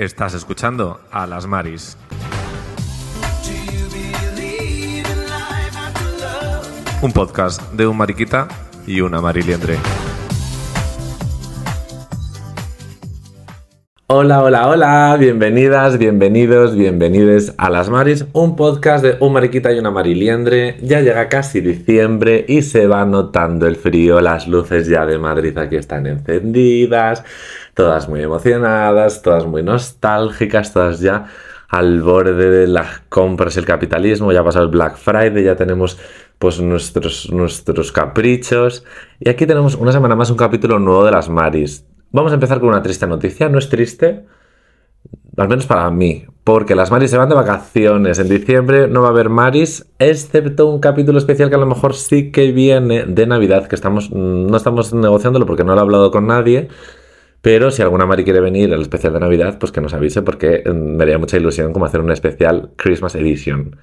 Estás escuchando a las Maris. Un podcast de un mariquita y una mariliendre. Hola, hola, hola, bienvenidas, bienvenidos, bienvenides a Las Maris, un podcast de un mariquita y una mariliendre. Ya llega casi diciembre y se va notando el frío, las luces ya de Madrid aquí están encendidas, todas muy emocionadas, todas muy nostálgicas, todas ya al borde de las compras y el capitalismo, ya pasado el Black Friday, ya tenemos pues nuestros, nuestros caprichos. Y aquí tenemos una semana más un capítulo nuevo de Las Maris. Vamos a empezar con una triste noticia. No es triste, al menos para mí, porque las Maris se van de vacaciones. En diciembre no va a haber Maris, excepto un capítulo especial que a lo mejor sí que viene de Navidad, que estamos, no estamos negociándolo porque no lo he hablado con nadie. Pero si alguna Mari quiere venir al especial de Navidad, pues que nos avise porque mm, me haría mucha ilusión como hacer un especial Christmas Edition.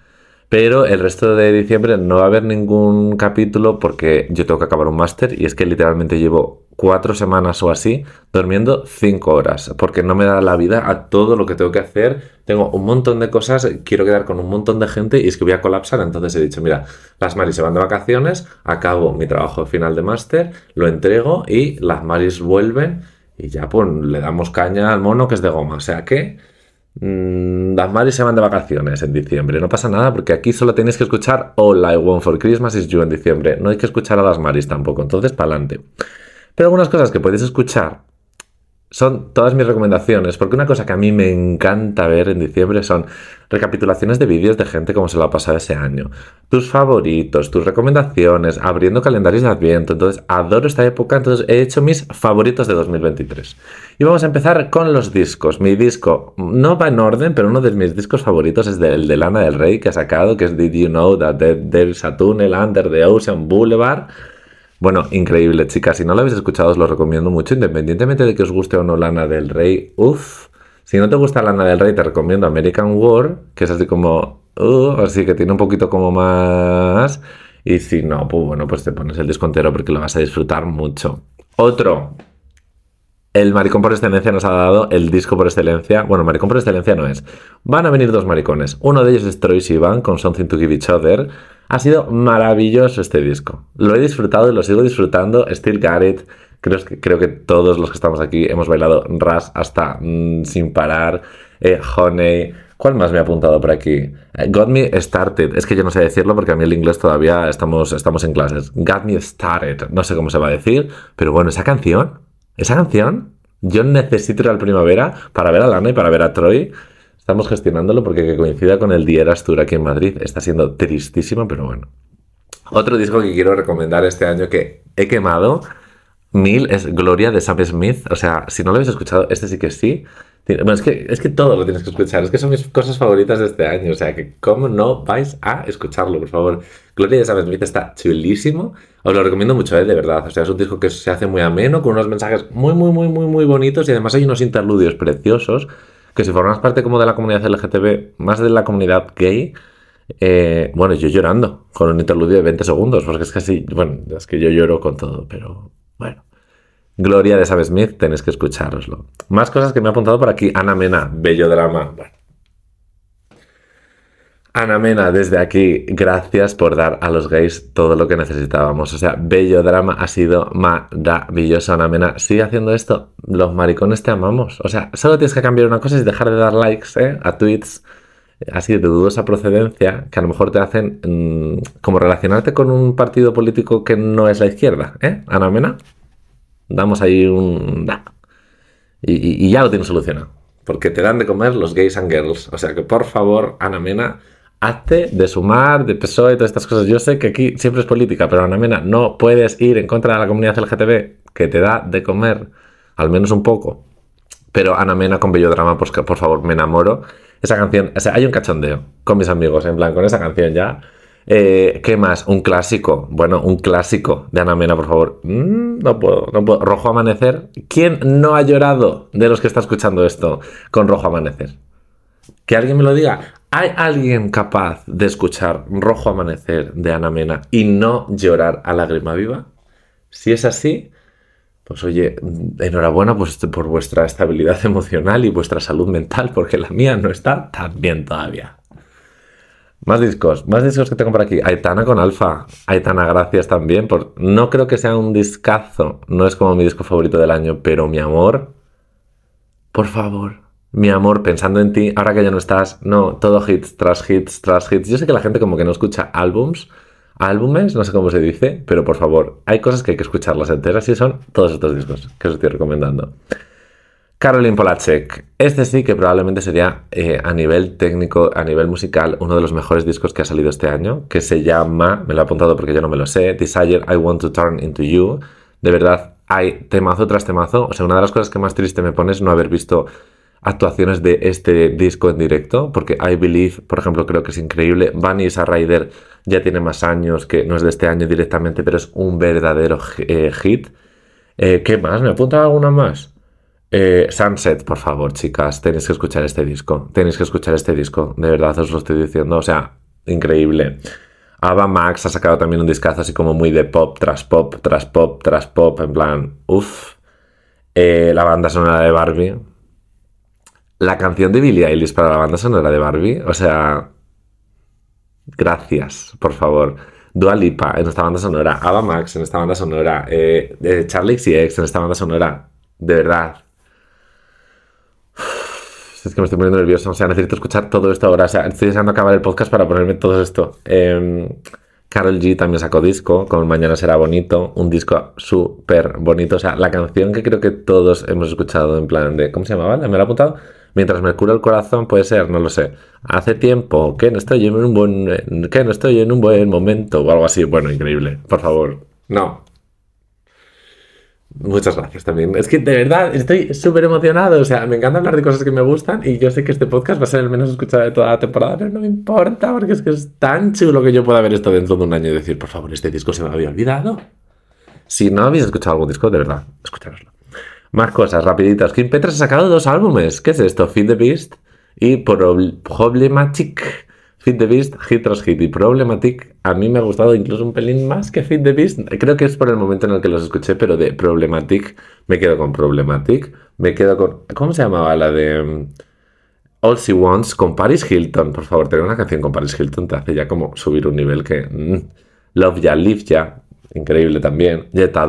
Pero el resto de diciembre no va a haber ningún capítulo porque yo tengo que acabar un máster y es que literalmente llevo cuatro semanas o así durmiendo cinco horas porque no me da la vida a todo lo que tengo que hacer. Tengo un montón de cosas, quiero quedar con un montón de gente y es que voy a colapsar. Entonces he dicho, mira, las Maris se van de vacaciones, acabo mi trabajo final de máster, lo entrego y las Maris vuelven y ya pues le damos caña al mono que es de goma. O sea que Mm, las Maris se van de vacaciones en diciembre. No pasa nada porque aquí solo tenéis que escuchar All I Want for Christmas is You en diciembre. No hay que escuchar a las Maris tampoco. Entonces, para adelante. Pero algunas cosas que podéis escuchar son todas mis recomendaciones, porque una cosa que a mí me encanta ver en diciembre son recapitulaciones de vídeos de gente como se lo ha pasado ese año, tus favoritos, tus recomendaciones, abriendo calendarios de Adviento. Entonces, adoro esta época, entonces he hecho mis favoritos de 2023. Y vamos a empezar con los discos. Mi disco no va en orden, pero uno de mis discos favoritos es el de Lana del Rey que ha sacado, que es Did You Know That There's a Tunnel Under the Ocean Boulevard. Bueno, increíble, chicas. Si no lo habéis escuchado, os lo recomiendo mucho, independientemente de que os guste o no Lana del Rey. Uff. Si no te gusta Lana del Rey, te recomiendo American War, que es así como. Uh, así que tiene un poquito como más. Y si no, pues bueno, pues te pones el disco entero porque lo vas a disfrutar mucho. Otro. El maricón por excelencia nos ha dado el disco por excelencia. Bueno, maricón por excelencia no es. Van a venir dos maricones. Uno de ellos es Troy Sivan con Something to Give Each Other ha sido maravilloso este disco. Lo he disfrutado y lo sigo disfrutando. Still It. Creo que, creo que todos los que estamos aquí hemos bailado Ras hasta mm, sin parar. Eh, honey. ¿Cuál más me ha apuntado por aquí? Eh, got Me Started. Es que yo no sé decirlo porque a mí el inglés todavía estamos, estamos en clases. Got Me Started. No sé cómo se va a decir. Pero bueno, esa canción. Esa canción. Yo necesito ir al primavera para ver a Lana y para ver a Troy. Estamos gestionándolo porque que coincida con el Dieras Tour aquí en Madrid está siendo tristísimo, pero bueno. Otro disco que quiero recomendar este año que he quemado mil es Gloria de Sam Smith. O sea, si no lo habéis escuchado, este sí que sí. Bueno, es que, es que todo lo tienes que escuchar. Es que son mis cosas favoritas de este año. O sea, que cómo no vais a escucharlo, por favor. Gloria de Sam Smith está chulísimo. Os lo recomiendo mucho, ¿eh? de verdad. O sea, es un disco que se hace muy ameno, con unos mensajes muy, muy, muy, muy, muy bonitos y además hay unos interludios preciosos que si formas parte como de la comunidad LGTB, más de la comunidad gay, eh, bueno, yo llorando con un interludio de 20 segundos, porque es que así, bueno, es que yo lloro con todo, pero bueno. Gloria de Sam Smith, tenéis que escuchároslo. Más cosas que me ha apuntado por aquí. Ana Mena, bello drama. Bueno, Ana Mena, desde aquí, gracias por dar a los gays todo lo que necesitábamos. O sea, bello drama ha sido maravilloso, Ana Mena. Sigue haciendo esto. Los maricones te amamos. O sea, solo tienes que cambiar una cosa y dejar de dar likes ¿eh? a tweets así de dudosa procedencia que a lo mejor te hacen mm, como relacionarte con un partido político que no es la izquierda, ¿eh? Ana Mena. Damos ahí un... Y, y ya lo tienes solucionado. Porque te dan de comer los gays and girls. O sea que por favor, Ana Mena hazte de sumar, de PSOE, todas estas cosas. Yo sé que aquí siempre es política, pero Ana Mena, no puedes ir en contra de la comunidad LGTB que te da de comer, al menos un poco. Pero Ana Mena con Bello Drama, pues por favor, me enamoro. Esa canción, o sea, hay un cachondeo con mis amigos, en plan, con esa canción ya. Eh, ¿Qué más? Un clásico. Bueno, un clásico de Ana Mena, por favor. Mm, no puedo, no puedo. Rojo Amanecer. ¿Quién no ha llorado de los que está escuchando esto con Rojo Amanecer? Que alguien me lo diga. ¿Hay alguien capaz de escuchar Rojo Amanecer de Ana Mena y no llorar a lágrima viva? Si es así, Pues oye, enhorabuena pues, por vuestra estabilidad emocional y vuestra salud mental, porque la mía no está tan bien todavía. Más discos, más discos que tengo por aquí. Aitana con Alfa. Aitana, gracias también. Por... No creo que sea un discazo, no es como mi disco favorito del año, pero mi amor, por favor, mi amor, pensando en ti, ahora que ya no estás, no, todo hits tras hits tras hits. Yo sé que la gente como que no escucha álbums, álbumes, no sé cómo se dice, pero por favor, hay cosas que hay que escucharlas enteras y son todos estos discos que os estoy recomendando. Caroline Polacek. Este sí que probablemente sería eh, a nivel técnico, a nivel musical, uno de los mejores discos que ha salido este año, que se llama, me lo he apuntado porque yo no me lo sé, Desire I Want to Turn Into You. De verdad, hay temazo tras temazo. O sea, una de las cosas que más triste me pone es no haber visto actuaciones de este disco en directo, porque I Believe, por ejemplo, creo que es increíble. Vanessa Ryder ya tiene más años, que no es de este año directamente, pero es un verdadero eh, hit. Eh, ¿Qué más? ¿Me apunta alguna más? Eh, Sunset, por favor, chicas, tenéis que escuchar este disco. Tenéis que escuchar este disco, de verdad os lo estoy diciendo. O sea, increíble. Ava Max ha sacado también un discazo así como muy de pop tras pop, tras pop, tras pop, en plan, uff. la banda sonora de Barbie, la canción de Billie Eilish para la banda sonora de Barbie, o sea, gracias, por favor. Dua Lipa en esta banda sonora, Ava Max en esta banda sonora, eh, eh Charlie XCX en esta banda sonora, de verdad. Es que me estoy poniendo nervioso, o sea, necesito escuchar todo esto ahora, o sea, estoy deseando acabar el podcast para ponerme todo esto. Eh, Carol G también sacó disco, con Mañana será bonito, un disco súper bonito, o sea, la canción que creo que todos hemos escuchado en plan de, ¿cómo se llamaba? ¿Me lo he apuntado? Mientras me cura el corazón, puede ser, no lo sé. Hace tiempo que no estoy en un buen, que no estoy en un buen momento o algo así. Bueno, increíble. Por favor. No. Muchas gracias también. Es que de verdad estoy súper emocionado. O sea, me encanta hablar de cosas que me gustan y yo sé que este podcast va a ser el menos escuchado de toda la temporada, pero no me importa porque es que es tan chulo que yo pueda ver esto dentro de un año y decir, por favor, este disco se me había olvidado. Si no habéis escuchado algún disco, de verdad, escuchároslo. Más cosas, rapiditas. Kim Petras ha sacado dos álbumes. ¿Qué es esto? Feed the Beast y Problematic. Feed the Beast, hit tras hit. Y Problematic a mí me ha gustado incluso un pelín más que Feed the Beast. Creo que es por el momento en el que los escuché, pero de Problematic me quedo con Problematic. Me quedo con... ¿Cómo se llamaba la de... Mm, All She Wants con Paris Hilton? Por favor, tener una canción con Paris Hilton te hace ya como subir un nivel que... Mm, Love Ya, Live Ya. Increíble también. Jetta.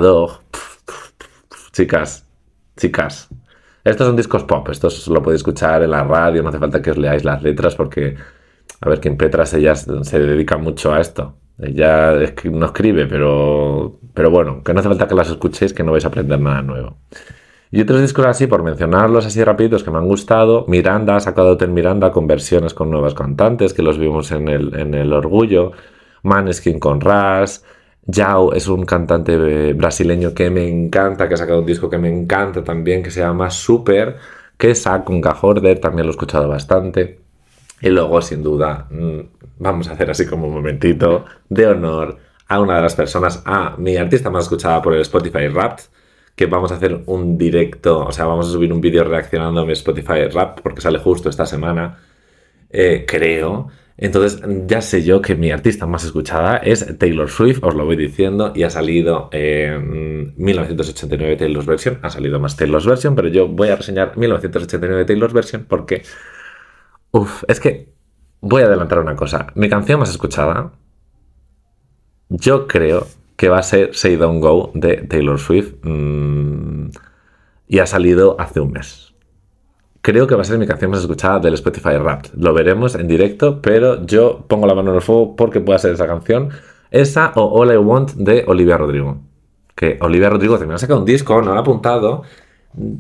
Chicas, chicas, estos son discos pop, estos lo podéis escuchar en la radio, no hace falta que os leáis las letras porque, a ver, quien Petras, ella se dedica mucho a esto. Ella no escribe, pero, pero bueno, que no hace falta que las escuchéis, que no vais a aprender nada nuevo. Y otros discos así, por mencionarlos así rapiditos que me han gustado, Miranda ha sacado Hotel Miranda con versiones con nuevas cantantes, que los vimos en el, en el Orgullo, Maneskin con Ras, Yao es un cantante eh, brasileño que me encanta, que ha sacado un disco que me encanta también, que se llama Super, que saca con Gajorder, también lo he escuchado bastante. Y luego, sin duda, mm, vamos a hacer así como un momentito de honor a una de las personas, a mi artista más escuchada por el Spotify Rap, que vamos a hacer un directo, o sea, vamos a subir un vídeo reaccionando a mi Spotify Rap, porque sale justo esta semana, eh, creo. Entonces ya sé yo que mi artista más escuchada es Taylor Swift, os lo voy diciendo, y ha salido en 1989 Taylor's Version, ha salido más Taylor's Version, pero yo voy a reseñar 1989 Taylor's Version porque, uff, es que voy a adelantar una cosa. Mi canción más escuchada, yo creo que va a ser Say Don't Go de Taylor Swift, mm, y ha salido hace un mes creo que va a ser mi canción más escuchada del Spotify Rap. Lo veremos en directo, pero yo pongo la mano en el fuego porque pueda ser esa canción. Esa o All I Want de Olivia Rodrigo. Que Olivia Rodrigo también ha sacado un disco, no lo ha apuntado.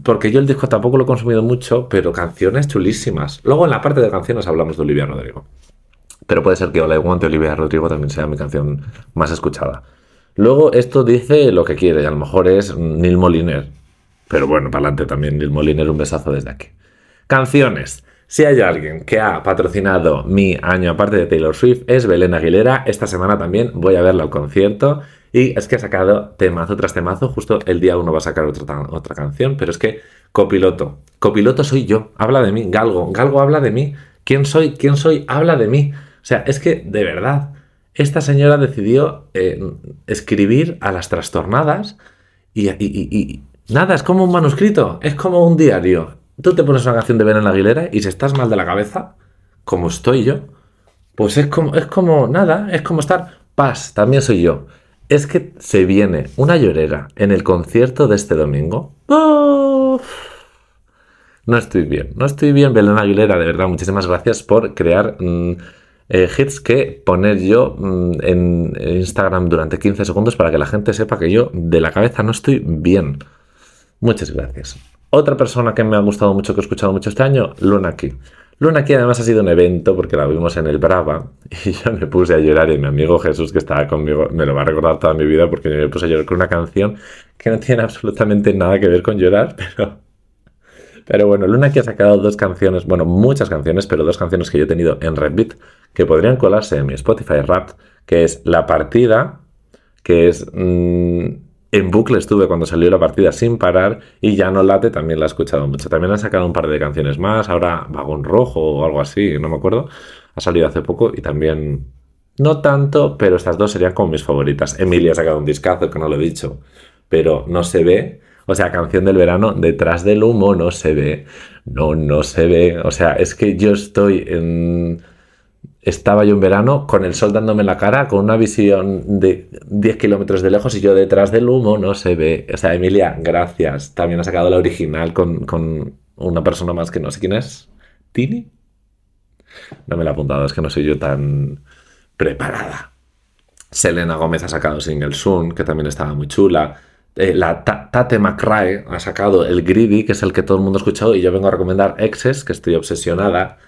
Porque yo el disco tampoco lo he consumido mucho, pero canciones chulísimas. Luego en la parte de canciones hablamos de Olivia Rodrigo. Pero puede ser que All I Want de Olivia Rodrigo también sea mi canción más escuchada. Luego esto dice lo que quiere, y a lo mejor es Neil Moliner. Pero bueno, para adelante también, Neil Moliner, un besazo desde aquí. Canciones. Si hay alguien que ha patrocinado mi año aparte de Taylor Swift es Belén Aguilera. Esta semana también voy a verla al concierto. Y es que ha sacado temazo tras temazo. Justo el día uno va a sacar otra, otra canción. Pero es que copiloto. Copiloto soy yo. Habla de mí. Galgo. Galgo habla de mí. ¿Quién soy? ¿Quién soy? Habla de mí. O sea, es que de verdad. Esta señora decidió eh, escribir a las trastornadas y, y Nada, es como un manuscrito, es como un diario. Tú te pones una canción de Belén Aguilera y si estás mal de la cabeza, como estoy yo, pues es como, es como nada, es como estar paz, también soy yo. Es que se viene una llorera en el concierto de este domingo. No estoy bien, no estoy bien, Belén Aguilera, de verdad, muchísimas gracias por crear mm, eh, hits que poner yo mm, en Instagram durante 15 segundos para que la gente sepa que yo de la cabeza no estoy bien. Muchas gracias. Otra persona que me ha gustado mucho, que he escuchado mucho este año, Luna Key. Luna aquí además ha sido un evento porque la vimos en el Brava y yo me puse a llorar y mi amigo Jesús que estaba conmigo me lo va a recordar toda mi vida porque yo me puse a llorar con una canción que no tiene absolutamente nada que ver con llorar, pero... Pero bueno, Luna aquí ha sacado dos canciones, bueno, muchas canciones, pero dos canciones que yo he tenido en Redbeat que podrían colarse en mi Spotify Rap, que es La Partida, que es... Mm, en bucle estuve cuando salió la partida sin parar y ya no late también la he escuchado mucho. También han sacado un par de canciones más, ahora Vagón Rojo o algo así, no me acuerdo. Ha salido hace poco y también no tanto, pero estas dos serían como mis favoritas. Emilia ha sacado un discazo que no lo he dicho, pero no se ve. O sea, canción del verano, detrás del humo no se ve. No, no se ve. O sea, es que yo estoy en estaba yo en verano con el sol dándome la cara, con una visión de 10 kilómetros de lejos y yo detrás del humo no se ve. O sea, Emilia, gracias. También ha sacado la original con, una persona más que no sé quién es. ¿Tini? No me la he apuntado, es que no soy yo tan preparada. Selena Gómez ha sacado Single Soon, que también estaba muy chula. Eh, la Tate McRae ha sacado el Greedy, que es el que todo el mundo ha escuchado, y yo vengo a recomendar Exes, que estoy obsesionada.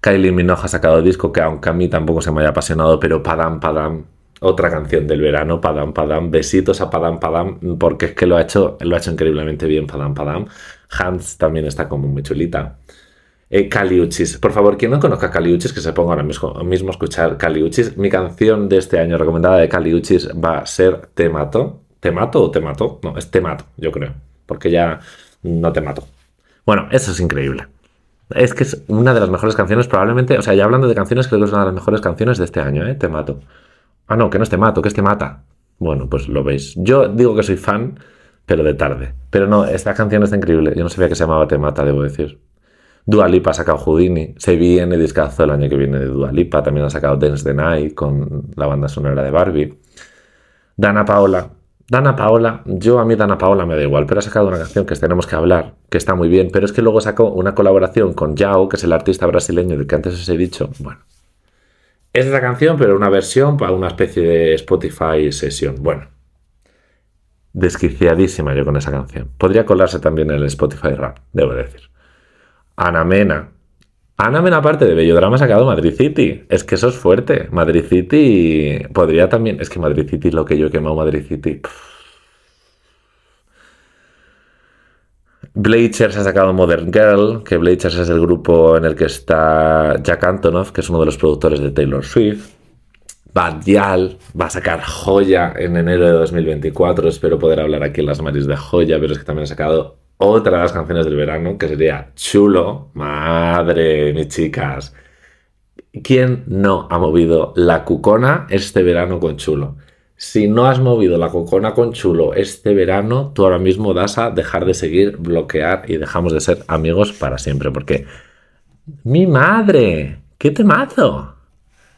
Kylie Minogue ha sacado disco que aunque a mí tampoco se me haya apasionado, pero Padam Padam, otra canción del verano, Padam Padam, besitos a Padam Padam, porque es que lo ha hecho, lo ha hecho increíblemente bien Padam Padam. Hans también está como muy chulita. Eh, Caliuchis, por favor, quien no conozca Caliuchis, que se ponga ahora mismo, mismo a escuchar Caliuchis. Mi canción de este año recomendada de Caliuchis va a ser Te mato. ¿Te mato o te mato? No, es Te mato, yo creo, porque ya no te mato. Bueno, eso es increíble. Es que es una de las mejores canciones, probablemente. O sea, ya hablando de canciones, creo que es una de las mejores canciones de este año, ¿eh? Te mato. Ah, no, que no es Te mato, que es Te mata. Bueno, pues lo veis. Yo digo que soy fan, pero de tarde. Pero no, esta canción está increíble. Yo no sabía que se llamaba Te mata, debo decir. Dua Lipa ha sacado Houdini. Se viene discazo el año que viene de Dua Lipa. También ha sacado Dance the Night con la banda sonora de Barbie. Dana Paola Dana Paola, yo a mí Dana Paola me da igual, pero ha sacado una canción que tenemos que hablar, que está muy bien, pero es que luego sacó una colaboración con Yao, que es el artista brasileño del que antes os he dicho. Bueno, es esa canción, pero una versión para una especie de Spotify sesión. Bueno, desquiciadísima yo con esa canción. Podría colarse también en el Spotify Rap, debo decir. Ana Mena, Ana Mena, aparte de Bellodrama, ha sacado Madrid City. Es que eso es fuerte. Madrid City podría también. Es que Madrid City, lo que yo he quemado Madrid City. Blazers ha sacado Modern Girl, que Blazers es el grupo en el que está Jack Antonoff, que es uno de los productores de Taylor Swift. Badial va a sacar Joya en enero de 2024. Espero poder hablar aquí en las maris de Joya, pero es que también ha sacado otra de las canciones del verano, que sería Chulo. Madre, mis chicas. ¿Quién no ha movido la cucona este verano con Chulo? Si no has movido la cucona con Chulo este verano, tú ahora mismo das a dejar de seguir, bloquear y dejamos de ser amigos para siempre. Porque, mi madre, qué temazo.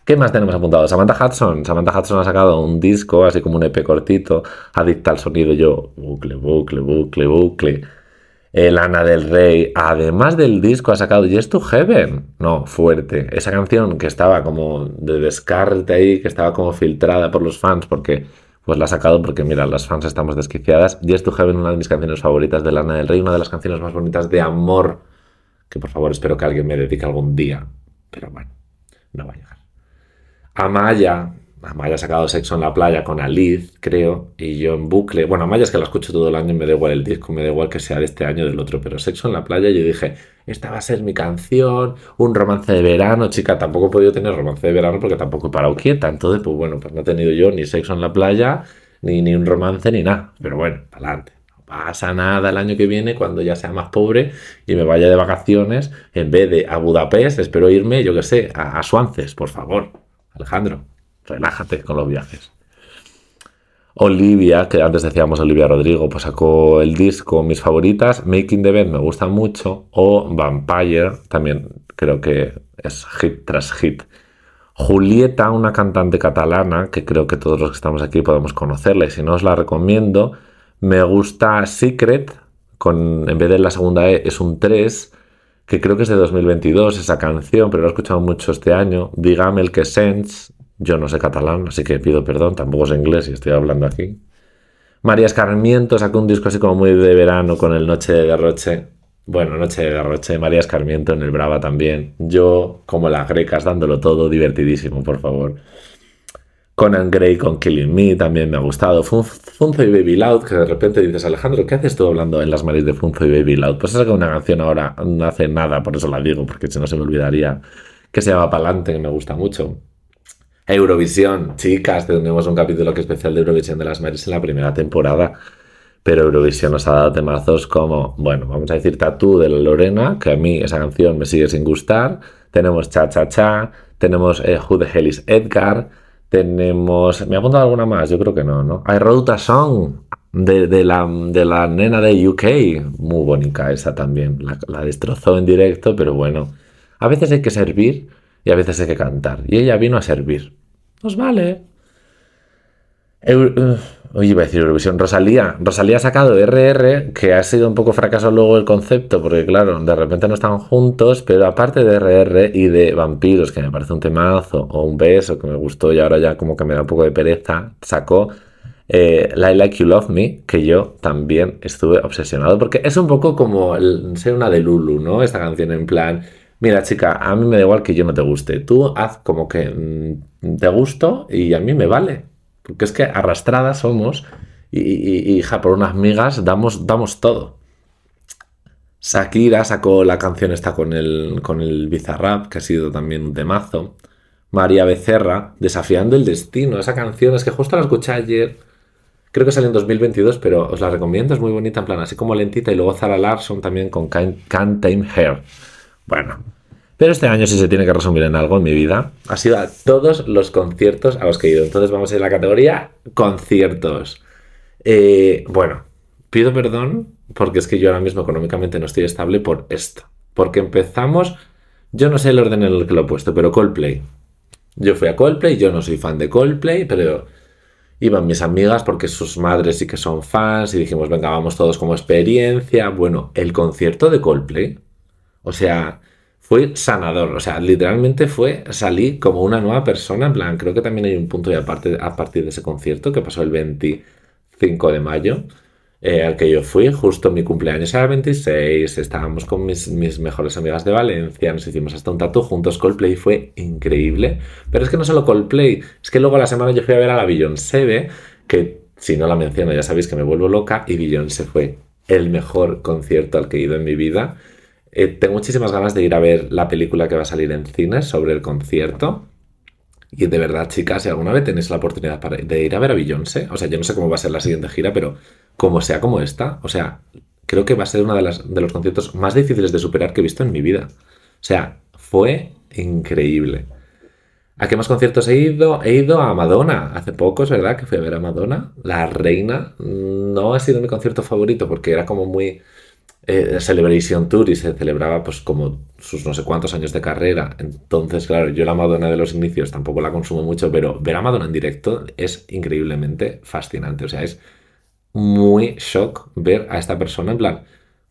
¿Qué más tenemos apuntado? Samantha Hudson. Samantha Hudson ha sacado un disco, así como un EP cortito, adicta al sonido. Yo, bucle, bucle, bucle, bucle el Ana del Rey, además del disco, ha sacado Yes to Heaven. No, fuerte. Esa canción que estaba como de descarte ahí, que estaba como filtrada por los fans, porque pues la ha sacado porque, mira, las fans estamos desquiciadas. Yes to Heaven, una de mis canciones favoritas de Lana del Rey, una de las canciones más bonitas de amor, que por favor espero que alguien me dedique algún día. Pero bueno, no va a llegar. Amaya, Amaya ha sacado Sexo en la playa con Alice, creo, y yo en bucle. Bueno, Amaya es que la escucho todo el año y me da igual el disco, me da igual que sea de este año o del otro, pero Sexo en la playa yo dije, esta va a ser mi canción, un romance de verano, chica, tampoco he podido tener romance de verano porque tampoco he parado quieta, entonces pues bueno, pues no he tenido yo ni Sexo en la playa, ni, ni un romance, ni nada, pero bueno, para adelante. No pasa nada el año que viene cuando ya sea más pobre y me vaya de vacaciones, en vez de a Budapest, espero irme, yo qué sé, a, a Suances, por favor, Alejandro relájate con los viajes. Olivia, que antes decíamos Olivia Rodrigo, pues sacó el disco, mis favoritas, Making the Bed me gusta mucho, o Vampire, también creo que es hit tras hit. Julieta, una cantante catalana, que creo que todos los que estamos aquí podemos conocerla, y si no os la recomiendo, me gusta Secret, con, en vez de la segunda E es un 3, que creo que es de 2022 esa canción, pero lo he escuchado mucho este año. Dígame el que sens, yo no sé catalán, así que pido perdón, tampoco sé inglés y estoy hablando aquí. María Escarmiento sacó un disco así como muy de verano con el Noche de Derroche. Bueno, Noche de Derroche, María Escarmiento en el Brava también. Yo, como las grecas, dándolo todo, divertidísimo, por favor. Conan Gray con Killing Me también me ha gustado. Funzo y Baby Loud, que de repente dices, Alejandro, ¿qué haces tú hablando en las maris de Funzo y Baby Loud? Pues saca una canción ahora, no hace nada, por eso la digo, porque si no se me olvidaría, que se llama Palante, que me gusta mucho. Eurovisión, chicas, tenemos un capítulo que especial de Eurovisión de las Maris en la primera temporada. Pero Eurovisión nos ha dado temazos como, bueno, vamos a decir Tatú de la Lorena, que a mí esa canción me sigue sin gustar. Tenemos Cha Cha Cha, tenemos eh, Who the Hell is Edgar, tenemos. ¿Me ha apuntado alguna más? Yo creo que no, ¿no? Hay Roduta Song de, la, de la nena de UK. Muy bonita esa también. La, la destrozó en directo, pero bueno. A veces hay que servir y a veces hay que cantar. Y ella vino a servir. Pues vale. oye, iba a decir Eurovisión. Rosalía. Rosalía ha sacado RR, que ha sido un poco fracaso luego el concepto, porque claro, de repente no están juntos, pero aparte de RR y de Vampiros, que me parece un temazo, o un beso que me gustó y ahora ya como que me da un poco de pereza, sacó eh, Like You Love Me, que yo también estuve obsesionado, porque es un poco como el, una de Lulu, ¿no? Esta canción en plan mira chica, a mí me da igual que yo no te guste, tú haz como que mm, te gusto y a mí me vale, porque es que arrastradas somos y, hija, por unas migas damos, damos todo. Shakira sacó la canción esta con el, con el Bizarrap, que ha sido también un temazo. María Becerra, Desafiando el Destino. Esa canción es que justo la escuché ayer. Creo que salió en 2022, pero os la recomiendo. Es muy bonita, en plan, así como lentita. Y luego Zara Larson también con Can't, Can't Tame Hair. Bueno, pero este año, si se tiene que resumir en algo en mi vida, ha sido a todos los conciertos a los que he ido. Entonces vamos a ir a la categoría conciertos. Eh, bueno, pido perdón porque es que yo ahora mismo económicamente no estoy estable por esto. Porque empezamos, yo no sé el orden en el que lo he puesto, pero Coldplay. Yo fui a Coldplay, yo no soy fan de Coldplay, pero iban mis amigas porque sus madres sí que son fans y dijimos, venga, vamos todos como experiencia. Bueno, el concierto de Coldplay o sea, fue sanador. O sea, literalmente fue, salí como una nueva persona. En plan, creo que también hay un punto de aparte a partir de ese concierto que pasó el 25 de mayo. Eh, al que yo fui, justo mi cumpleaños era el 26, estábamos con mis, mejores amigas de Valencia, nos hicimos hasta un tatu juntos, Coldplay fue increíble, pero es que no solo Coldplay, es que luego la semana yo fui a ver a la Beyoncé, que si no la menciono ya sabéis que me vuelvo loca, y Beyoncé fue el mejor concierto al que he ido en mi vida, eh, tengo muchísimas ganas de ir a ver la película que va a salir en cines sobre el concierto. Y de verdad, chicas, si alguna vez tenéis la oportunidad de ir a ver a Beyoncé, o sea, yo no sé cómo va a ser la siguiente gira, pero como sea como esta, o sea, creo que va a ser uno de, de los conciertos más difíciles de superar que he visto en mi vida. O sea, fue increíble. ¿A qué más conciertos he ido? He ido a Madonna hace poco, es verdad que fui a ver a Madonna. La reina no ha sido mi concierto favorito porque era como muy eh, Celebration Tour y se celebraba pues como sus no sé cuántos años de carrera. Entonces, claro, yo la Madonna de los inicios tampoco la consumo mucho, pero ver a Madonna en directo es increíblemente fascinante. O sea, es muy shock ver a esta persona en plan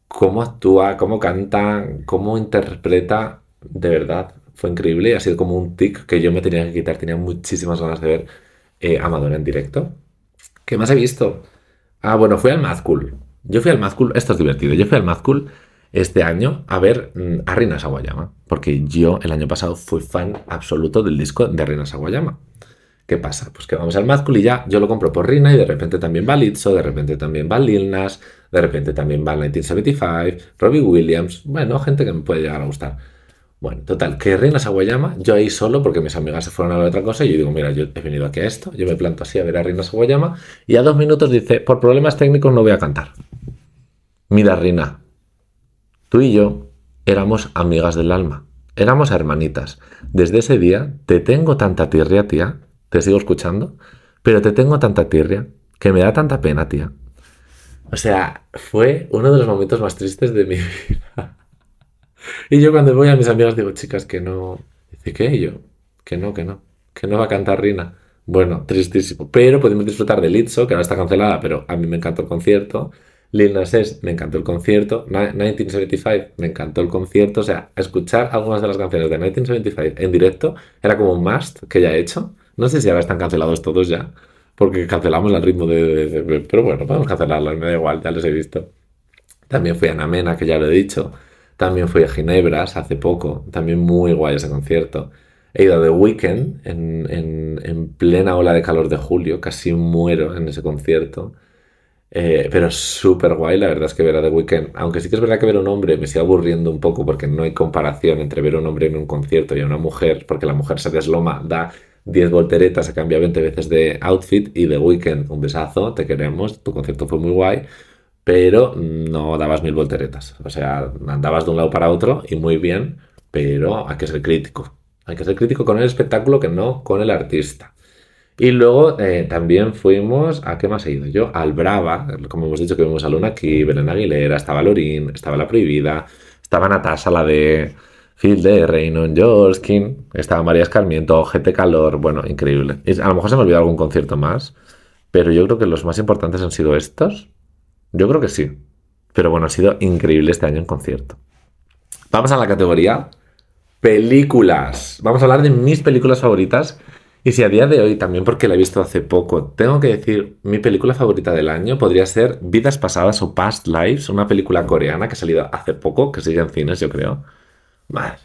cómo actúa, cómo canta, cómo interpreta. De verdad, fue increíble y ha sido como un tic que yo me tenía que quitar. Tenía muchísimas ganas de ver eh, a Madonna en directo. ¿Qué más he visto? Ah, bueno, fui al Mad Cool. Yo fui al Mad esto es divertido, yo fui al Mad este año a ver mm, a Rina Sawayama, porque yo el año pasado fui fan absoluto del disco de Rina Sawayama. ¿Qué pasa? Pues que vamos al Mad y ya yo lo compro por Rina y de repente también va Lizzo, de repente también va Lil Nas, de repente también va 1975, Robbie Williams, bueno, gente que me puede llegar a gustar. Bueno, total, que Reina Sawayama, yo ahí solo porque mis amigas se fueron a ver otra cosa y yo digo, mira, yo he venido aquí a esto, yo me planto así a ver a Reina Sawayama y a dos minutos dice, por problemas técnicos no voy a cantar. Mira, Rina, tú y yo éramos amigas del alma, éramos hermanitas. Desde ese día te tengo tanta tirria, tía, te sigo escuchando, pero te tengo tanta tirria que me da tanta pena, tía. O sea, fue uno de los momentos más tristes de mi vida. Y yo cuando voy a mis amigas digo, chicas, que no... Dice, ¿qué? Y yo, que no, que no, que no va a cantar Rina. Bueno, tristísimo. Pero podemos disfrutar de Litzo, que ahora está cancelada, pero a mí me encantó el concierto. Lil Nas me encantó el concierto. 1975, me encantó el concierto. O sea, escuchar algunas de las canciones de 1975 en directo era como un must que ya he hecho. No sé si ahora están cancelados todos ya, porque cancelamos el ritmo de... pero bueno, podemos cancelarlos, me da igual, ya los he visto. También fui a Namena, que ya lo he dicho. También fui a Ginebras hace poco. También muy guay ese concierto. He ido a The Weeknd en, en, plena ola de calor de julio, casi muero en ese concierto. Eh, pero súper guay, la verdad es que ver a The Weeknd, aunque sí que es verdad que ver a un hombre me sigue aburriendo un poco porque no hay comparación entre ver a un hombre en un concierto y a una mujer, porque la mujer se desloma, da 10 volteretas, se cambia 20 veces de outfit y The Weeknd, un besazo, te queremos, tu concierto fue muy guay, pero no dabas mil volteretas, o sea, andabas de un lado para otro y muy bien, pero hay que ser crítico, hay que ser crítico con el espectáculo que no con el artista. Y luego eh, también fuimos, ¿a qué más he ido yo? Al Brava, como hemos dicho que vimos a Luna aquí, Belén Aguilera, estaba Lorín, estaba La Prohibida, estaba Natasha, la de de Reynon, Jolskin, estaba María Escarmiento, GT Calor, bueno, increíble. a lo mejor se me olvidó algún concierto más, pero yo creo que los más importantes han sido estos. Yo creo que sí. Pero bueno, ha sido increíble este año en concierto. Vamos a la categoría películas. Vamos a hablar de mis películas favoritas. Y si a día de hoy, también porque la he visto hace poco, tengo que decir, mi película favorita del año podría ser Vidas Pasadas o Past Lives, una película coreana que ha salido hace poco, que sigue en cines, yo creo. Madre.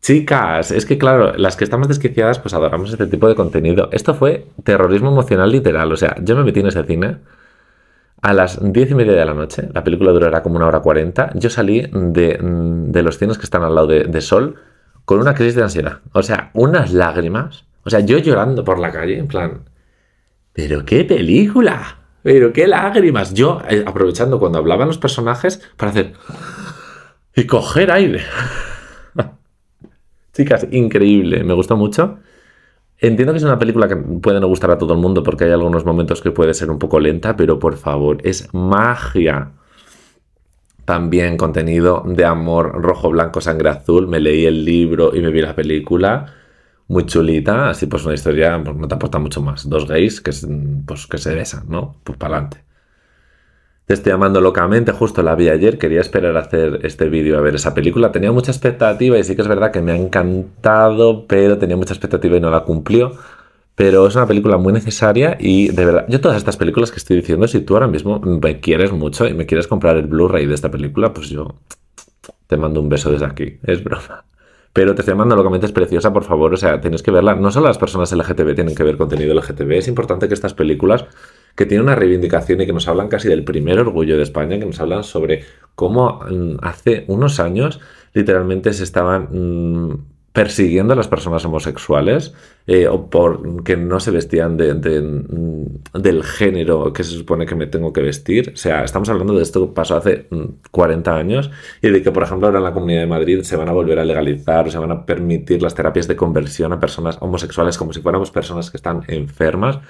Chicas, es que claro, las que estamos desquiciadas, pues adoramos este tipo de contenido. Esto fue terrorismo emocional literal. O sea, yo me metí en ese cine a las diez y media de la noche. La película durará como una hora cuarenta. Yo salí de, los cines que están al lado de Sol con una crisis de ansiedad. O sea, unas lágrimas. O sea, yo llorando por la calle, en plan, pero qué película, pero qué lágrimas. Yo eh, aprovechando cuando hablaban los personajes para hacer y coger aire. Chicas, increíble, me gustó mucho. Entiendo que es una película que puede no gustar a todo el mundo porque hay algunos momentos que puede ser un poco lenta, pero por favor, es magia también contenido de amor rojo, blanco, sangre azul. Me leí el libro y me vi la película. Muy chulita, así pues una historia pues, no te aporta mucho más. Dos gays que, pues, que se besan, ¿no? Pues para adelante. Te estoy amando locamente, justo la vi ayer, quería esperar a hacer este vídeo a ver esa película. Tenía mucha expectativa y sí que es verdad que me ha encantado, pero tenía mucha expectativa y no la cumplió. Pero es una película muy necesaria y de verdad, yo todas estas películas que estoy diciendo, si tú ahora mismo me quieres mucho y me quieres comprar el Blu-ray de esta película, pues yo te mando un beso desde aquí. Es broma. Pero te estoy mandando locamente, es preciosa, por favor. O sea, tienes que verla. No solo las personas LGTB tienen que ver contenido LGTB. Es importante que estas películas, que tienen una reivindicación y que nos hablan casi del primer orgullo de España, que nos hablan sobre cómo mm, hace unos años literalmente se estaban mm, persiguiendo a las personas homosexuales eh, o porque no se vestían de, del género que se supone que me tengo que vestir. O sea, estamos hablando de esto que pasó hace 40 mm, años y de que, por ejemplo, ahora en la Comunidad de Madrid se van a volver a legalizar o se van a permitir las terapias de conversión a personas homosexuales como si fuéramos personas que están enfermas.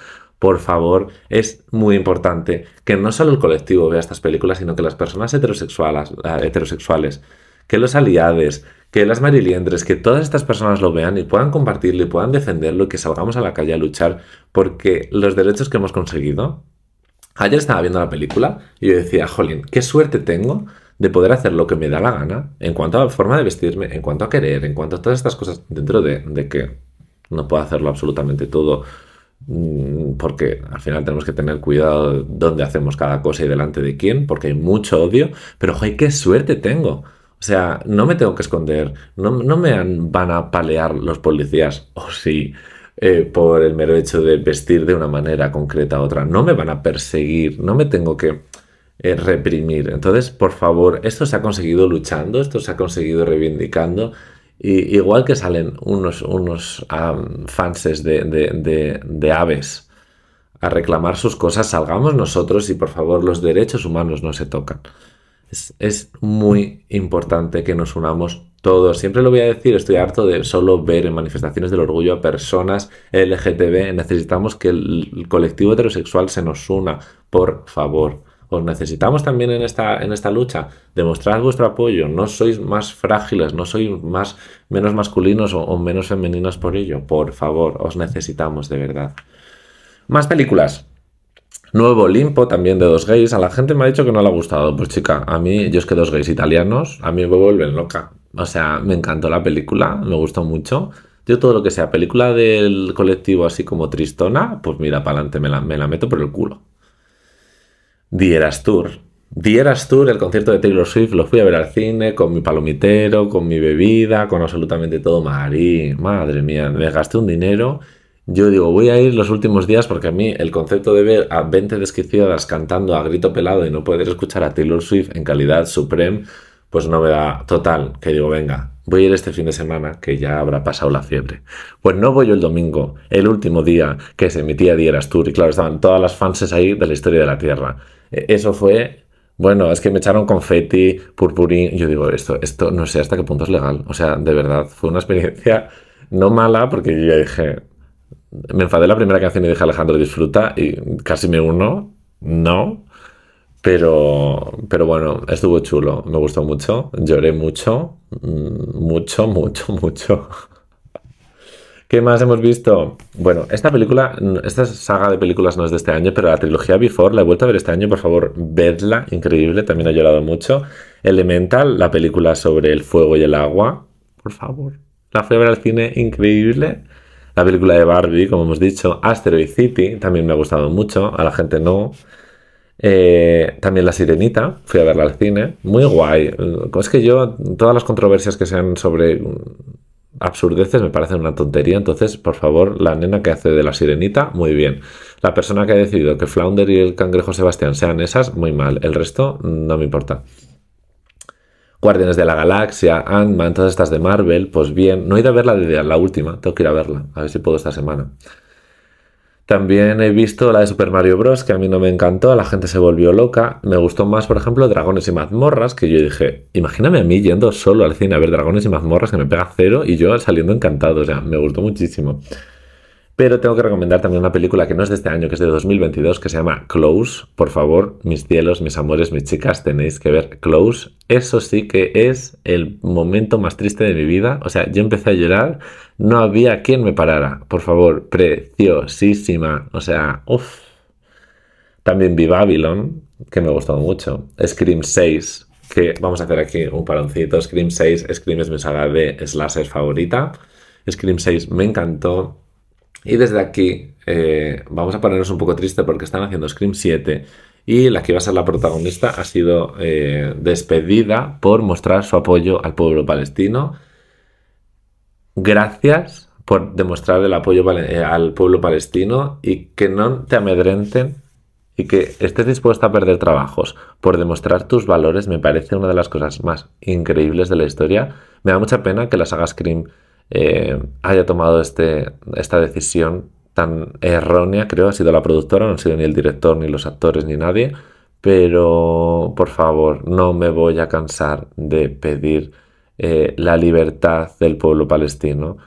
Por favor, es muy importante que no solo el colectivo vea estas películas, sino que las personas heterosexuales, heterosexuales que los aliados, que las mariliendres, que todas estas personas lo vean y puedan compartirlo y puedan defenderlo y que salgamos a la calle a luchar porque los derechos que hemos conseguido. Ayer estaba viendo la película y yo decía, jolín, qué suerte tengo de poder hacer lo que me da la gana en cuanto a la forma de vestirme, en cuanto a querer, en cuanto a todas estas cosas, dentro de, de que no puedo hacerlo absolutamente todo mm, porque al final tenemos que tener cuidado de dónde hacemos cada cosa y delante de quién, porque hay mucho odio, pero ¡ay, qué suerte tengo! O sea, no me tengo que esconder, no, me van a palear los policías, o sí, eh, por el mero hecho de vestir de una manera concreta a otra. No me van a perseguir, no me tengo que eh, reprimir. Entonces, por favor, esto se ha conseguido luchando, esto se ha conseguido reivindicando. Y, igual que salen unos, unos fanses de, de aves a reclamar sus cosas, salgamos nosotros y por favor los derechos humanos no se tocan. Es, muy importante que nos unamos Todo, siempre lo voy a decir, estoy harto de solo ver en manifestaciones del orgullo a personas LGTB. Necesitamos que el colectivo heterosexual se nos una, por favor. Os necesitamos también en esta, en esta lucha. Demostrad vuestro apoyo. No sois más frágiles, no sois más, menos masculinos o, menos femeninos por ello. Por favor, os necesitamos de verdad. Más películas. Nuevo Olimpo, también de dos gays. A la gente me ha dicho que no le ha gustado. Pues chica, a mí, yo es que dos gays italianos, a mí me vuelven loca. O sea, me encantó la película, me gustó mucho. Yo todo lo que sea película del colectivo así como tristona, pues mira, para adelante, me la, me la meto por el culo. Dieras Tour. Dieras Tour, el concierto de Taylor Swift, lo fui a ver al cine con mi palomitero, con mi bebida, con absolutamente todo. Marí, madre mía, me gasté un dinero. Yo digo, voy a ir los últimos días porque a mí el concepto de ver a 20 desquiciadas cantando a grito pelado y no poder escuchar a Taylor Swift en calidad supreme, pues no me da total. Que digo, venga, voy a ir este fin de semana que ya habrá pasado la fiebre. Pues no voy yo el domingo, el último día que se emitía Dieras Tour y claro, estaban todas las fans ahí de la historia de la Tierra. E, eso fue, bueno, es que me echaron confeti, purpurín. Yo digo, esto, esto no sé hasta qué punto es legal. O sea, de verdad, fue una experiencia no mala porque yo ya dije, me enfadé la primera canción y dije Alejandro disfruta y casi me uno, no. Pero, pero bueno, estuvo chulo, me gustó mucho, lloré mucho, mm, mucho, mucho, mucho. ¿Qué más hemos visto? Bueno, esta película, esta saga de películas no es de este año, pero la trilogía Before la he vuelto a ver este año, por favor, vedla, increíble, también ha llorado mucho. Elemental, la película sobre el fuego y el agua, por favor. La fui a ver al cine, increíble. La película de Barbie, como hemos dicho. Asteroid City, también me ha gustado mucho, a la gente no. Eh, también La Sirenita, fui a verla al cine. Muy guay. Es que yo, todas las controversias que sean sobre absurdeces me parecen una tontería. Entonces, por favor, la nena que hace de la sirenita, muy bien. La persona que ha decidido que Flounder y el cangrejo Sebastián sean esas, muy mal. El resto no me importa. Guardianes de la Galaxia, Ant-Man, todas estas de Marvel, pues bien. No he ido a verla desde la última, tengo que ir a verla, a ver si puedo esta semana. También he visto la de Super Mario Bros. que a mí no me encantó, la gente se volvió loca. Me gustó más, por ejemplo, Dragones y Mazmorras, que yo dije, imagíname a mí yendo solo al cine a ver Dragones y Mazmorras que me pega cero y yo saliendo encantado, o sea, me gustó muchísimo. Pero tengo que recomendar también una película que no es de este año, que es de 2022, que se llama Close. Por favor, mis cielos, mis amores, mis chicas, tenéis que ver Close. Eso sí que es el momento más triste de mi vida. O sea, yo empecé a llorar, no había quien me parara. Por favor, preciosísima. O sea, uff. También vi Babylon, que me ha gustado mucho. Scream 6, que vamos a hacer aquí un paroncito. Scream 6, Scream es mi saga de slasher favorita. Scream 6 me encantó. Y desde aquí eh, vamos a ponernos un poco triste porque están haciendo Scream 7 y la que iba a ser la protagonista ha sido eh, despedida por mostrar su apoyo al pueblo palestino. Gracias por demostrar el apoyo eh, al pueblo palestino y que no te amedrenten y que estés dispuesta a perder trabajos por demostrar tus valores me parece una de las cosas más increíbles de la historia. Me da mucha pena que la saga Scream eh, haya tomado este, esta decisión tan errónea, creo, ha sido la productora, no ha sido ni el director, ni los actores, ni nadie, pero por favor, no me voy a cansar de pedir eh, la libertad del pueblo palestino.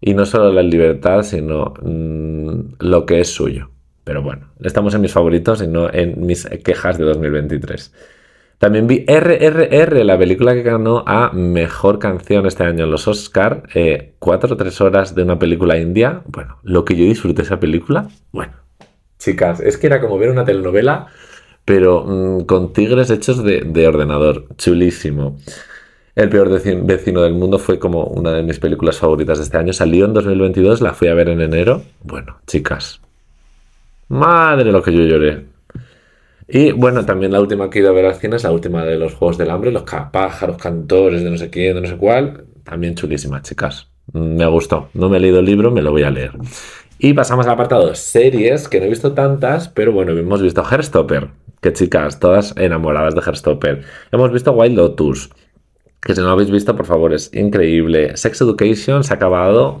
Y no solo la libertad, sino mm, lo que es suyo. Pero bueno, estamos en mis favoritos y no en mis quejas de 2023. También vi RRR, la película que ganó a Mejor Canción este año en los Oscar. Eh, cuatro o tres horas de una película india. Bueno, lo que yo disfruté esa película. Bueno, chicas, es que era como ver una telenovela, pero mm, con tigres hechos de, ordenador. Chulísimo. El peor vecino del mundo fue como una de mis películas favoritas de este año. Salió en 2022, la fui a ver en enero. Bueno, chicas. Madre lo que yo lloré. Y bueno, también la última que he ido a ver al cine es la última de los Juegos del Hambre, los pájaros, cantores de no sé quién, de no sé cuál. También chulísimas, chicas. Me gustó. No me he leído el libro, me lo voy a leer. Y pasamos al apartado series, que no he visto tantas, pero bueno, hemos visto Herstopper, que chicas, todas enamoradas de Herstopper. Hemos visto Wild Lotus, que si no lo habéis visto, por favor, es increíble. Sex Education se ha acabado.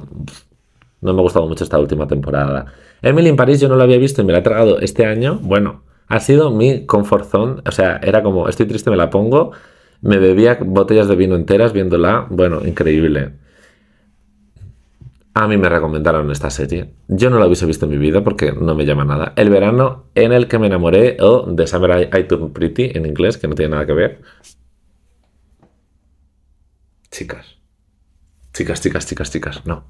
No me ha gustado mucho esta última temporada. Emily in Paris yo no lo había visto y me la he tragado este año. Bueno, ha sido mi comfort zone. O sea, era como, estoy triste, me la pongo. Me bebía botellas de vino enteras viéndola. Bueno, increíble. A mí me recomendaron esta serie. Yo no la hubiese visto en mi vida porque no me llama nada. El verano en el que me enamoré, o The Summer I, I Pretty en inglés, que no tiene nada que ver. Chicas. Chicas, chicas, chicas, chicas. No.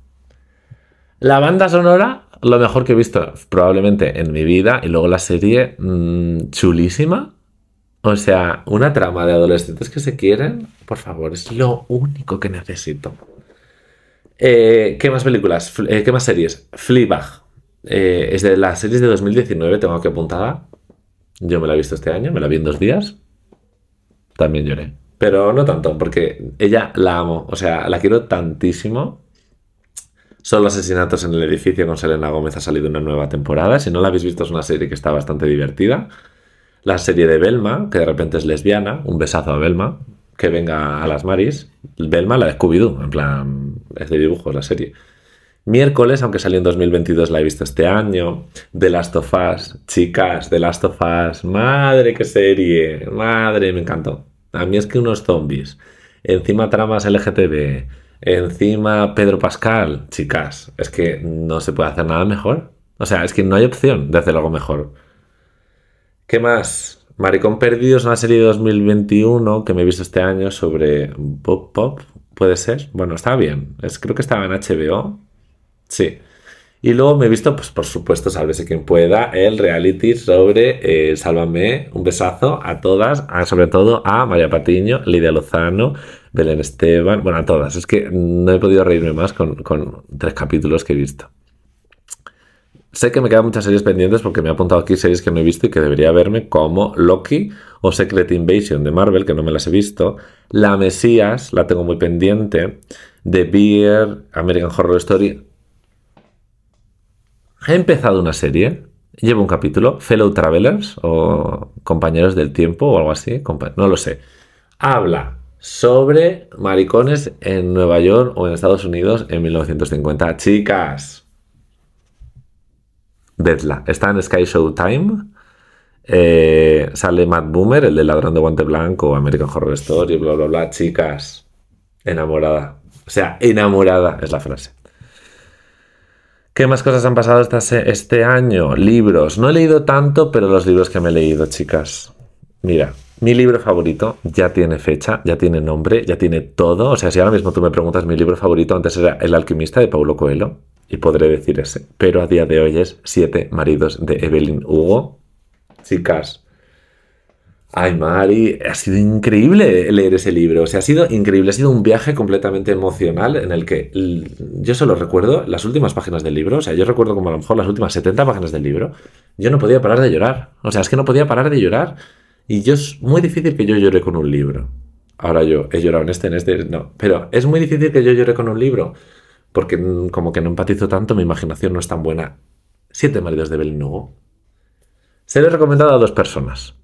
La banda sonora, lo mejor que he visto probablemente en mi vida. Y luego la serie, mm, chulísima. O sea, una trama de adolescentes que se quieren, por favor, es lo único que necesito. Eh, ¿Qué más películas? Eh, ¿Qué más series? Fleabag. Eh, es de las series de 2019, tengo que apuntada. Yo me la he visto este año, me la vi en dos días. También lloré. Pero no tanto, porque ella la amo. O sea, la quiero tantísimo. Solo asesinatos en el edificio con Selena Gómez ha salido una nueva temporada. Si no la habéis visto, es una serie que está bastante divertida. La serie de Belma, que de repente es lesbiana. Un besazo a Belma. Que venga a las Maris. Belma, la de Scooby-Doo. En plan, es de dibujos la serie. Miércoles, aunque salió en 2022, la he visto este año. The Last of Us. Chicas, The Last of Us. Madre, qué serie. Madre, me encantó. A mí es que unos zombies. Encima tramas LGTB. Encima Pedro Pascal. Chicas, es que no se puede hacer nada mejor. O sea, es que no hay opción de hacer algo mejor. ¿Qué más? Maricón Perdido es una serie de 2021 que me he visto este año sobre Pop Pop. ¿Puede ser? Bueno, está bien. Es, creo que estaba en HBO. Sí. Y luego me he visto, pues por supuesto, sálvese quien pueda, el reality sobre eh, Sálvame, un besazo a todas, a- sobre todo a María Patiño, Lidia Lozano, Belén Esteban, bueno, a todas. Es que no he podido reírme más con, tres capítulos que he visto. Sé que me quedan muchas series pendientes porque me he apuntado aquí series que no he visto y que debería verme, como Loki o Secret Invasion de Marvel, que no me las he visto. La Mesías, la tengo muy pendiente. The Beer, American Horror Story. He empezado una serie, llevo un capítulo, Fellow Travelers o Compañeros del Tiempo o algo así, no lo sé. Habla sobre maricones en Nueva York o en Estados Unidos en 1950. Chicas, vedla. Está en Sky Showtime. Eh, sale Matt Boomer, el de Ladrón de Guante Blanco, American Horror Story, bla, bla, bla. Chicas, enamorada. O sea, enamorada es la frase. ¿Qué más cosas han pasado esta se- este año? Libros. No he leído tanto, pero los libros que me he leído, chicas. Mira, mi libro favorito ya tiene fecha, ya tiene nombre, ya tiene todo. O sea, si ahora mismo tú me preguntas mi libro favorito, antes era El alquimista de Paulo Coelho, y podré decir ese. Pero a día de hoy es Siete maridos de Evelyn Hugo. Chicas, Ay, Mari, ha sido increíble leer ese libro. O sea, ha sido increíble. Ha sido un viaje completamente emocional en el que yo solo recuerdo las últimas páginas del libro. O sea, yo recuerdo como a lo mejor las últimas 70 páginas del libro. Yo no podía parar de llorar. O sea, es que no podía parar de llorar. Y yo es muy difícil que yo llore con un libro. Ahora yo he llorado en este, en este, no. Pero es muy difícil que yo llore con un libro. Porque mm, como que no empatizo tanto, mi imaginación no es tan buena. Siete maridos de Evelyn Hugo. Se lo he recomendado a dos personas.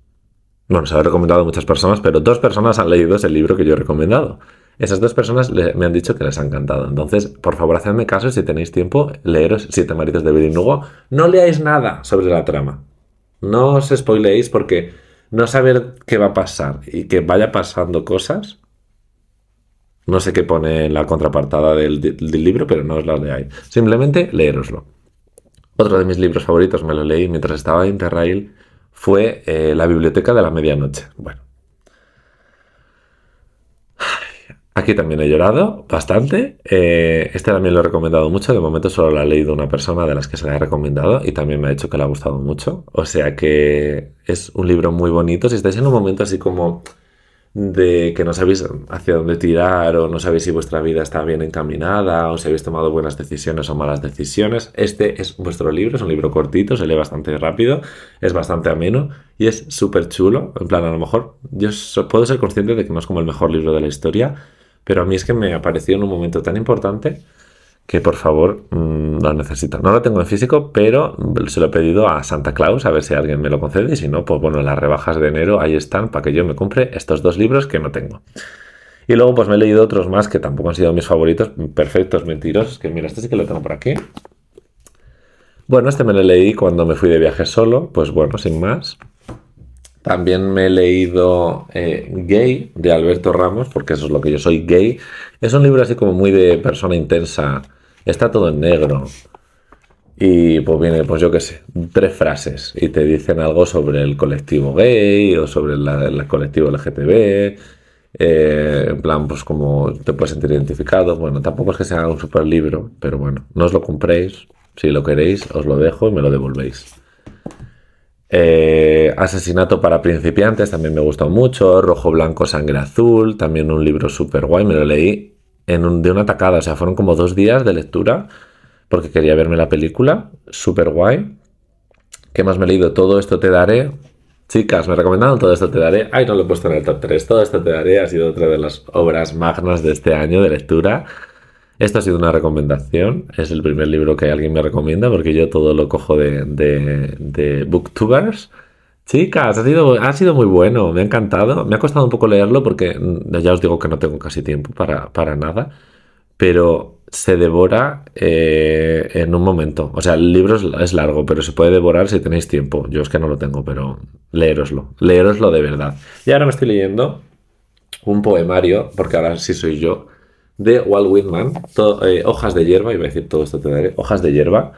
Bueno, se lo he recomendado a muchas personas, pero dos personas han leído ese libro que yo he recomendado. Esas dos personas me han dicho que les ha encantado. Entonces, por favor, hacedme caso si tenéis tiempo, leeros Siete maridos de Evelyn Hugo. No leáis nada sobre la trama. No os spoileéis porque no saber qué va a pasar y que vaya pasando cosas. No sé qué pone en la contrapartada del, libro, pero no os las leáis. Simplemente leéroslo. Otro de mis libros favoritos, me lo leí mientras estaba en Interrail, fue eh, La Biblioteca de la Medianoche. Bueno. Aquí también he llorado bastante. Eh, este también lo he recomendado mucho. De momento solo lo ha leído una persona de las que se le ha recomendado y también me ha dicho que le ha gustado mucho. O sea que es un libro muy bonito. Si estáis en un momento así como de que no sabéis hacia dónde tirar o no sabéis si vuestra vida está bien encaminada o si habéis tomado buenas decisiones o malas decisiones, este es vuestro libro, es un libro cortito, se lee bastante rápido, es bastante ameno y es súper chulo. En plan, a lo mejor yo puedo ser consciente de que no es como el mejor libro de la historia, pero a mí es que me apareció en un momento tan importante que por favor mm, lo necesito. No lo tengo en físico, pero se lo he pedido a Santa Claus a ver si alguien me lo concede y si no, pues bueno, las rebajas de enero ahí están para que yo me compre estos dos libros que no tengo. Y luego pues me he leído otros más que tampoco han sido mis favoritos, perfectos, mentirosos, que mira, este sí que lo tengo por aquí. Bueno, este me lo leí cuando me fui de viaje solo, pues bueno, sin más. También me he leído eh, Gay de Alberto Ramos, porque eso es lo que yo soy, gay. Es un libro así como muy de persona intensa. Está todo en negro. Y pues viene, pues yo qué sé, tres frases y te dicen algo sobre el colectivo gay o sobre el colectivo LGTB. Eh, en plan, pues como te puedes sentir identificado. Bueno, tampoco es que sea un super libro, pero bueno, no os lo compréis. Si lo queréis, os lo dejo y me lo devolvéis. Eh, Asesinato para principiantes también me gustó mucho. Rojo, blanco, sangre azul. También un libro súper guay. Me lo leí en de una tacada. O sea, fueron como dos días de lectura porque quería verme la película. Súper guay. ¿Qué más me he leído? Todo esto te daré. Chicas, me recomendaron Todo esto te daré. Ay, no lo he puesto en el top 3. Todo esto te daré ha sido otra de las obras magnas de este año de lectura. Esto ha sido una recomendación. Es el primer libro que alguien me recomienda porque yo todo lo cojo de, Booktubers. Chicas, ha sido, ha sido muy bueno, me ha encantado. Me ha costado un poco leerlo porque mm, ya os digo que no tengo casi tiempo para, para nada. Pero se devora eh, en un momento. O sea, el libro es, largo, pero se puede devorar si tenéis tiempo. Yo es que no lo tengo, pero leeroslo. Leeroslo de verdad. Y ahora me estoy leyendo un poemario, porque ahora sí soy yo, de Walt Whitman, eh, hojas de hierba, iba a decir todo esto te daré, hojas de hierba.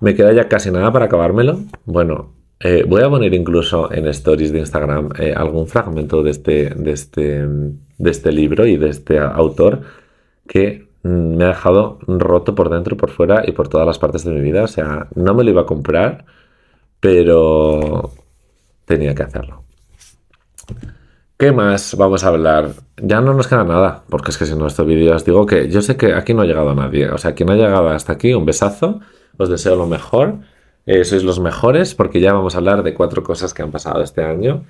Me queda ya casi nada para acabármelo. Bueno, eh, voy a poner incluso en stories de Instagram eh, algún fragmento de este, de, este, de este libro y de este autor que mm, me ha dejado roto por dentro, por fuera y por todas las partes de mi vida. O sea, no me lo iba a comprar, pero tenía que hacerlo. ¿Qué más vamos a hablar? Ya no nos queda nada, porque es que si no, este vídeo os digo que yo sé que aquí no ha llegado nadie. O sea, quien ha llegado hasta aquí, un besazo. Os deseo lo mejor. Eh, sois los mejores, porque ya vamos a hablar de cuatro cosas que han pasado este año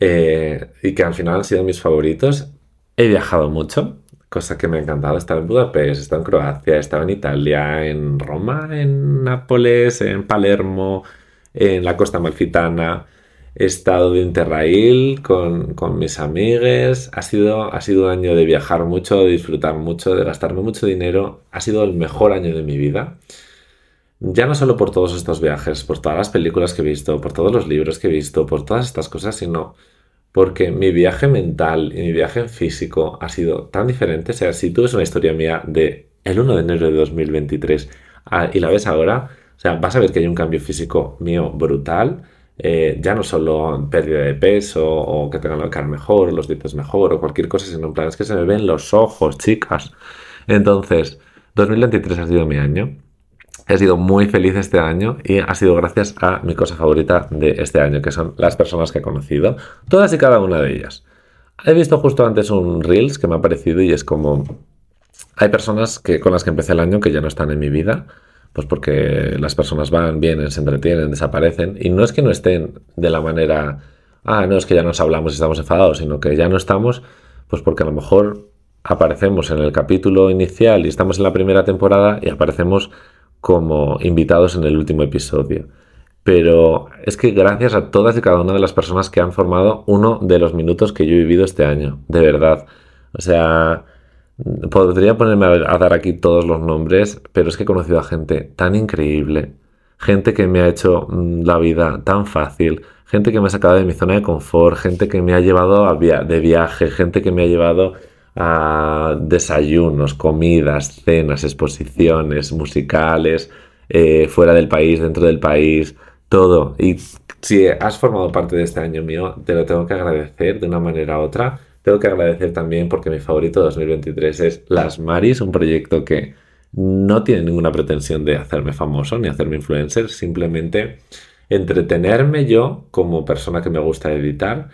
eh, y que al final han sido mis favoritos. He viajado mucho, cosa que me ha encantado. Estaba en Budapest, estaba en Croacia, estaba en Italia, en Roma, en Nápoles, en Palermo, en la costa malfitana. He estado de Interrail con, con, mis amigues. Ha sido, ha sido un año de viajar mucho, de disfrutar mucho, de gastarme mucho dinero. Ha sido el mejor año de mi vida. Ya no solo por todos estos viajes, por todas las películas que he visto, por todos los libros que he visto, por todas estas cosas, sino porque mi viaje mental y mi viaje físico ha sido tan diferente. O sea, si tú ves una historia mía de el 1 de enero de 2023 ah, y la ves ahora, o sea, vas a ver que hay un cambio físico mío brutal eh, ya no solo pérdida de peso o que tengan la cara mejor, los dientes mejor o cualquier cosa, sino en plan es que se me ven los ojos, chicas. Entonces, 2023 ha sido mi año. He sido muy feliz este año y ha sido gracias a mi cosa favorita de este año, que son las personas que he conocido, todas y cada una de ellas. He visto justo antes un Reels que me ha parecido y es como... Hay personas que, con las que empecé el año que ya no están en mi vida pues porque las personas van, vienen, se entretienen, desaparecen. Y no es que no estén de la manera, ah, no es que ya nos hablamos y estamos enfadados, sino que ya no estamos, pues porque a lo mejor aparecemos en el capítulo inicial y estamos en la primera temporada y aparecemos como invitados en el último episodio. Pero es que gracias a todas y cada una de las personas que han formado uno de los minutos que yo he vivido este año, de verdad. O sea, Podría ponerme a, dar aquí todos los nombres, pero es que he conocido a gente tan increíble, gente que me ha hecho mm, la vida tan fácil, gente que me ha sacado de mi zona de confort, gente que me ha llevado a de viaje, gente que me ha llevado a desayunos, comidas, cenas, exposiciones musicales, eh, fuera del país, dentro del país, todo. Y si has formado parte de este año mío, te lo tengo que agradecer de una manera u otra tengo que agradecer también porque mi favorito 2023 es Las Maris, un proyecto que no tiene ninguna pretensión de hacerme famoso ni hacerme influencer, simplemente entretenerme yo como persona que me gusta editar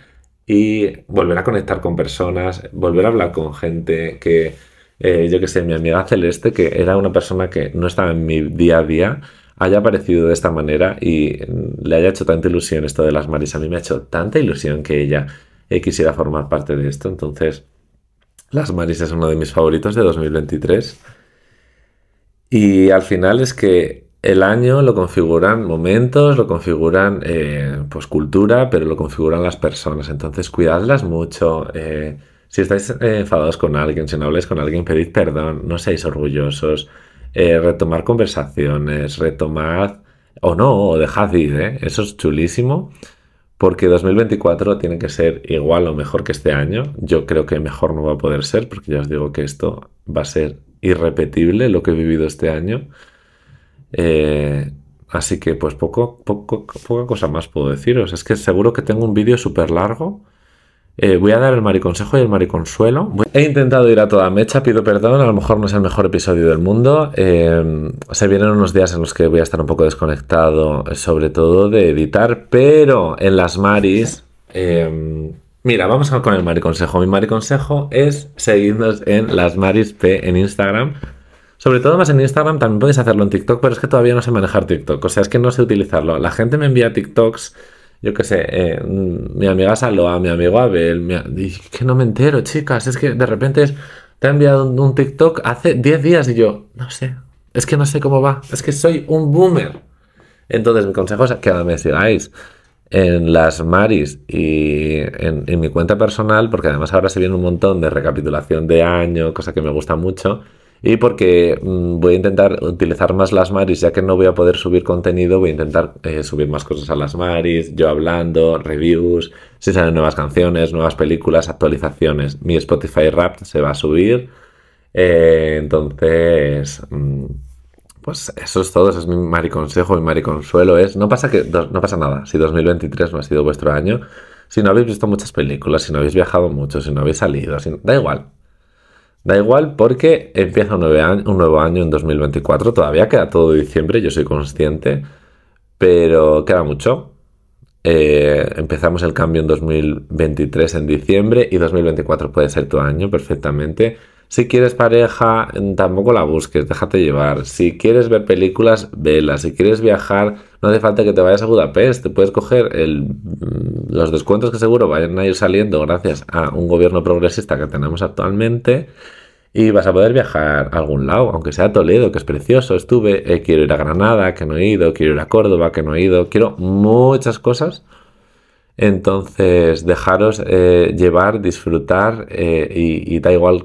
y volver a conectar con personas, volver a hablar con gente que, eh, yo que sé, mi amiga Celeste, que era una persona que no estaba en mi día a día, haya aparecido de esta manera y le haya hecho tanta ilusión esto de las Maris. A mí me ha hecho tanta ilusión que ella quisiera formar parte de esto. Entonces, Las Maris es uno de mis favoritos de 2023. Y al final es que el año lo configuran momentos, lo configuran eh, pues cultura, pero lo configuran las personas. Entonces, cuidadlas mucho. Eh, si estáis eh, enfadados con alguien, si no habláis con alguien, pedid perdón, no seáis orgullosos. retomar conversaciones, retomad o no, o dejad ir, eso es chulísimo porque 2024 tiene que ser igual o mejor que este año. Yo creo que mejor no va a poder ser, porque ya os digo que esto va a ser irrepetible lo que he vivido este año. Eh, así que pues poco, poco, poca cosa más puedo deciros. Es que seguro que tengo un vídeo súper largo eh, voy a dar el mariconsejo y el mariconsuelo. He intentado ir a toda mecha, pido perdón, a lo mejor no es el mejor episodio del mundo. Eh, se vienen unos días en los que voy a estar un poco desconectado, sobre todo de editar, pero en las maris... Eh, mira, vamos con el mariconsejo. Mi mariconsejo es seguirnos en las maris P en Instagram. Sobre todo más en Instagram, también podéis hacerlo en TikTok, pero es que todavía no sé manejar TikTok. O sea, es que no sé utilizarlo. La gente me envía TikToks yo qué sé, eh, mi amiga Saloa, mi amigo Abel, mi, que no me entero, chicas, es que de repente te ha enviado un, TikTok hace 10 días y yo, no sé, es que no sé cómo va, es que soy un boomer. Entonces mi consejo es que me sigáis en las Maris y en, en, mi cuenta personal, porque además ahora se viene un montón de recapitulación de año, cosa que me gusta mucho y porque mm, voy a intentar utilizar más las Maris, ya que no voy a poder subir contenido, voy a intentar eh, subir más cosas a las Maris, yo hablando, reviews, si salen nuevas canciones, nuevas películas, actualizaciones. Mi Spotify Rap se va a subir. Eh, entonces, mm, pues eso es todo, eso es mi mariconsejo, mi mariconsuelo es, no pasa, que, no pasa nada si 2023 no ha sido vuestro año, si no habéis visto muchas películas, si no habéis viajado mucho, si no habéis salido, da igual, Da igual porque empieza un nuevo, año, en 2024. Todavía queda todo diciembre, yo soy consciente, pero queda mucho. Eh, empezamos el cambio en 2023 en diciembre y 2024 puede ser tu año perfectamente. Si quieres pareja, tampoco la busques, déjate llevar. Si quieres ver películas, vela. Si quieres viajar, no hace falta que te vayas a Budapest. Te puedes coger el, los descuentos que seguro vayan a ir saliendo gracias a un gobierno progresista que tenemos actualmente. Y vas a poder viajar a algún lado, aunque sea Toledo, que es precioso. Estuve, eh, quiero ir a Granada, que no he ido, quiero ir a Córdoba, que no he ido. Quiero muchas cosas. Entonces, dejaros eh, llevar, disfrutar eh, y, y da igual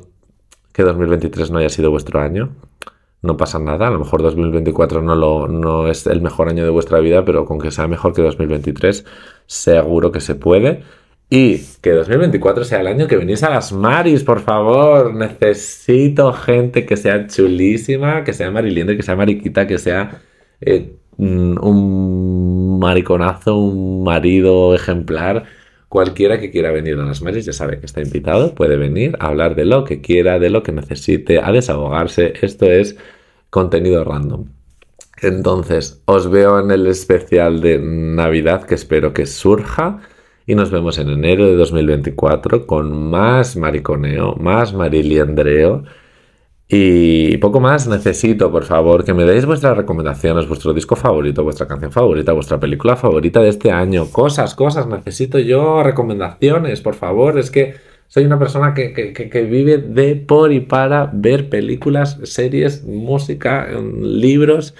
que 2023 no haya sido vuestro año. No pasa nada, a lo mejor 2024 no, lo, no es el mejor año de vuestra vida, pero con que sea mejor que 2023, seguro que se puede. Y que 2024 sea el año que venís a las Maris, por favor. Necesito gente que sea chulísima, que sea mariliente, que sea mariquita, que sea eh, un mariconazo, un marido ejemplar Cualquiera que quiera venir a las Maris ya sabe que está invitado, puede venir a hablar de lo que quiera, de lo que necesite, a desahogarse. Esto es contenido random. Entonces, os veo en el especial de Navidad que espero que surja y nos vemos en enero de 2024 con más mariconeo, más mariliandreo y poco más necesito, por favor, que me deis vuestras recomendaciones, vuestro disco favorito, vuestra canción favorita, vuestra película favorita de este año. Cosas, cosas, necesito yo recomendaciones, por favor. Es que soy una persona que, vive de por y para ver películas, series, música, libros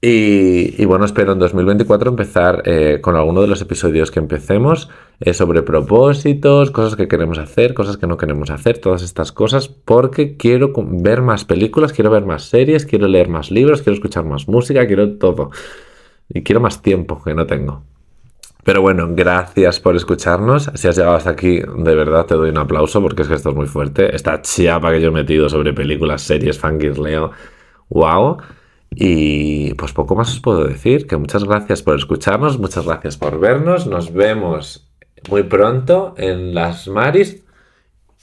y, bueno, espero en 2024 empezar eh, con alguno de los episodios que empecemos eh, sobre propósitos, cosas que queremos hacer, cosas que no queremos hacer, todas estas cosas, porque quiero ver más películas, quiero ver más series, quiero leer más libros, quiero escuchar más música, quiero todo. Y quiero más tiempo que no tengo. Pero bueno, gracias por escucharnos. Si has llegado hasta aquí, de verdad te doy un aplauso porque es que esto es muy fuerte. Esta chiapa que yo he metido sobre películas, series, leo ¡Wow! Y pues poco más os puedo decir, que muchas gracias por escucharnos, muchas gracias por vernos, nos vemos muy pronto en las Maris.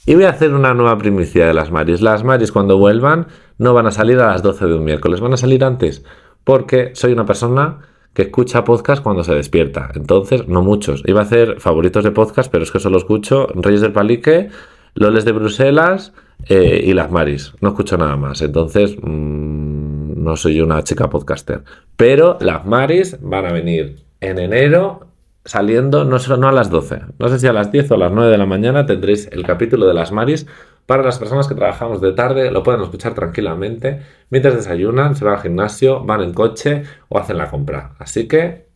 Y voy a hacer una nueva primicia de las Maris. Las Maris cuando vuelvan no van a salir a las 12 de un miércoles, van a salir antes, porque soy una persona que escucha podcast cuando se despierta. Entonces, no muchos. Iba a hacer favoritos de podcast, pero es que solo escucho Reyes del Palique, Loles de Bruselas eh, y las Maris. No escucho nada más. Entonces, mm, no soy una chica podcaster. Pero las Maris van a venir en enero saliendo, no, no a las 12. No sé si a las 10 o a las 9 de la mañana tendréis el capítulo de las Maris. Para las personas que trabajamos de tarde, lo pueden escuchar tranquilamente mientras desayunan, se van al gimnasio, van en coche o hacen la compra. Así que,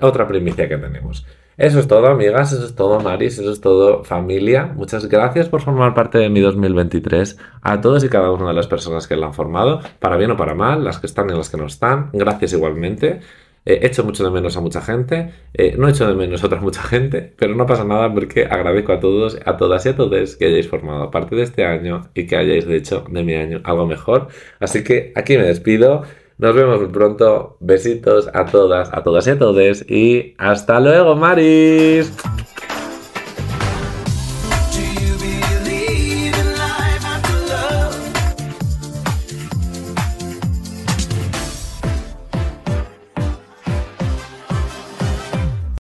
otra primicia que tenemos. Eso es todo, amigas, eso es todo, Maris, eso es todo, familia. Muchas gracias por formar parte de mi 2023. A todos y cada una de las personas que la han formado, para bien o para mal, las que están y las que no están. Gracias igualmente. Eh, echo mucho de menos a mucha gente, eh, no echo de menos a otra mucha gente, pero no pasa nada porque agradezco a todos, a todas y a todos que hayáis formado parte de este año y que hayáis hecho de mi año algo mejor. Así que aquí me despido. Nos vemos pronto. Besitos a todas, a todas y a todos. Y hasta luego, Maris.